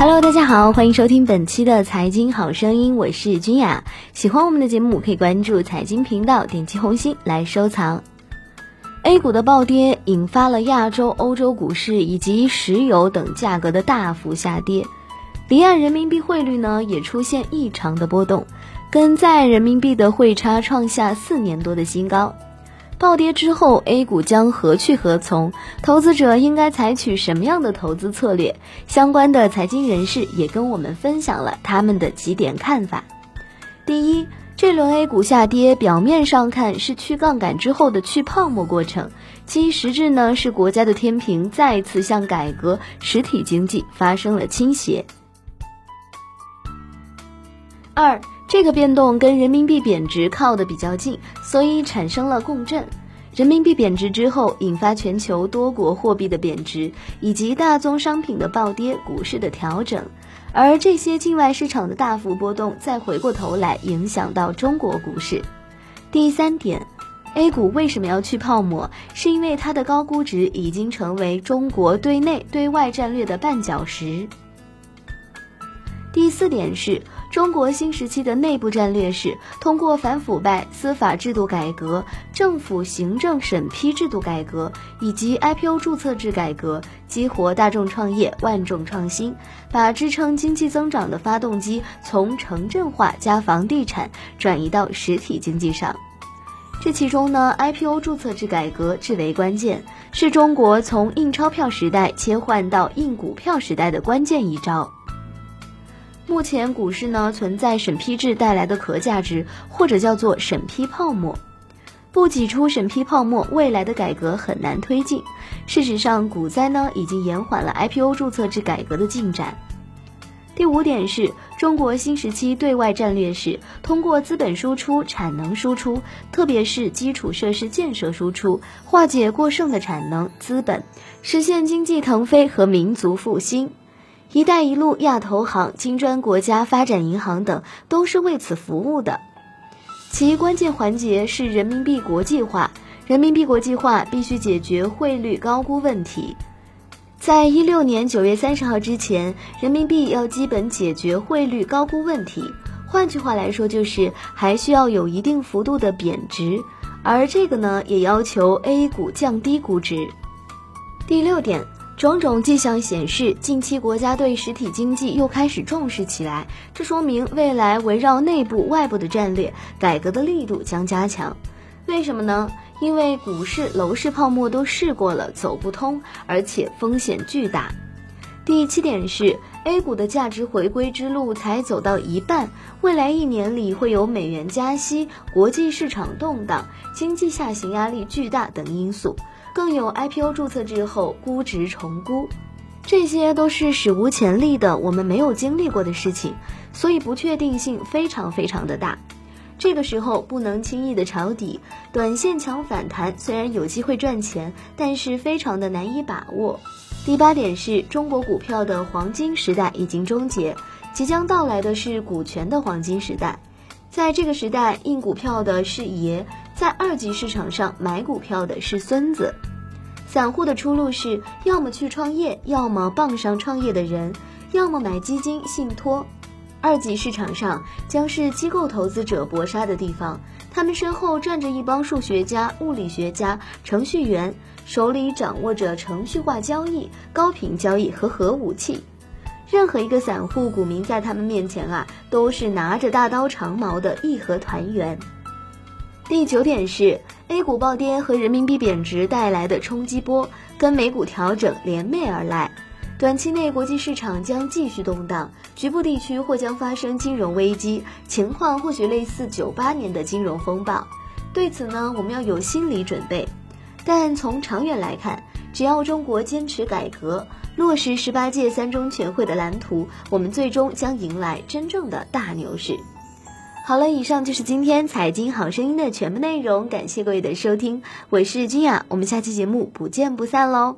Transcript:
Hello，大家好，欢迎收听本期的财经好声音，我是君雅。喜欢我们的节目，可以关注财经频道，点击红心来收藏。A 股的暴跌引发了亚洲、欧洲股市以及石油等价格的大幅下跌，离岸人民币汇率呢也出现异常的波动，跟在岸人民币的汇差创下四年多的新高。暴跌之后，A 股将何去何从？投资者应该采取什么样的投资策略？相关的财经人士也跟我们分享了他们的几点看法。第一，这轮 A 股下跌，表面上看是去杠杆之后的去泡沫过程，其实质呢是国家的天平再次向改革实体经济发生了倾斜。二。这个变动跟人民币贬值靠得比较近，所以产生了共振。人民币贬值之后，引发全球多国货币的贬值，以及大宗商品的暴跌，股市的调整。而这些境外市场的大幅波动，再回过头来影响到中国股市。第三点，A 股为什么要去泡沫？是因为它的高估值已经成为中国对内对外战略的绊脚石。第四点是。中国新时期的内部战略是通过反腐败、司法制度改革、政府行政审批制度改革以及 IPO 注册制改革，激活大众创业、万众创新，把支撑经济增长的发动机从城镇化加房地产转移到实体经济上。这其中呢，IPO 注册制改革至为关键，是中国从印钞票时代切换到印股票时代的关键一招。目前股市呢存在审批制带来的壳价值，或者叫做审批泡沫。不挤出审批泡沫，未来的改革很难推进。事实上，股灾呢已经延缓了 IPO 注册制改革的进展。第五点是中国新时期对外战略是通过资本输出、产能输出，特别是基础设施建设输出，化解过剩的产能资本，实现经济腾飞和民族复兴。“一带一路”、亚投行、金砖国家发展银行等都是为此服务的。其关键环节是人民币国际化。人民币国际化必须解决汇率高估问题。在一六年九月三十号之前，人民币要基本解决汇率高估问题。换句话来说，就是还需要有一定幅度的贬值。而这个呢，也要求 A 股降低估值。第六点。种种迹象显示，近期国家对实体经济又开始重视起来，这说明未来围绕内部、外部的战略改革的力度将加强。为什么呢？因为股市、楼市泡沫都试过了，走不通，而且风险巨大。第七点是，A 股的价值回归之路才走到一半，未来一年里会有美元加息、国际市场动荡、经济下行压力巨大等因素。更有 IPO 注册之后估值重估，这些都是史无前例的，我们没有经历过的事情，所以不确定性非常非常的大。这个时候不能轻易的抄底，短线抢反弹虽然有机会赚钱，但是非常的难以把握。第八点是中国股票的黄金时代已经终结，即将到来的是股权的黄金时代。在这个时代，印股票的是爷，在二级市场上买股票的是孙子。散户的出路是要么去创业，要么傍上创业的人，要么买基金信托。二级市场上将是机构投资者搏杀的地方，他们身后站着一帮数学家、物理学家、程序员，手里掌握着程序化交易、高频交易和核武器。任何一个散户股民在他们面前啊，都是拿着大刀长矛的义和团员。第九点是 A 股暴跌和人民币贬值带来的冲击波，跟美股调整联袂而来。短期内国际市场将继续动荡，局部地区或将发生金融危机，情况或许类似九八年的金融风暴。对此呢，我们要有心理准备。但从长远来看，只要中国坚持改革。落实十八届三中全会的蓝图，我们最终将迎来真正的大牛市。好了，以上就是今天财经好声音的全部内容，感谢各位的收听，我是君雅，我们下期节目不见不散喽。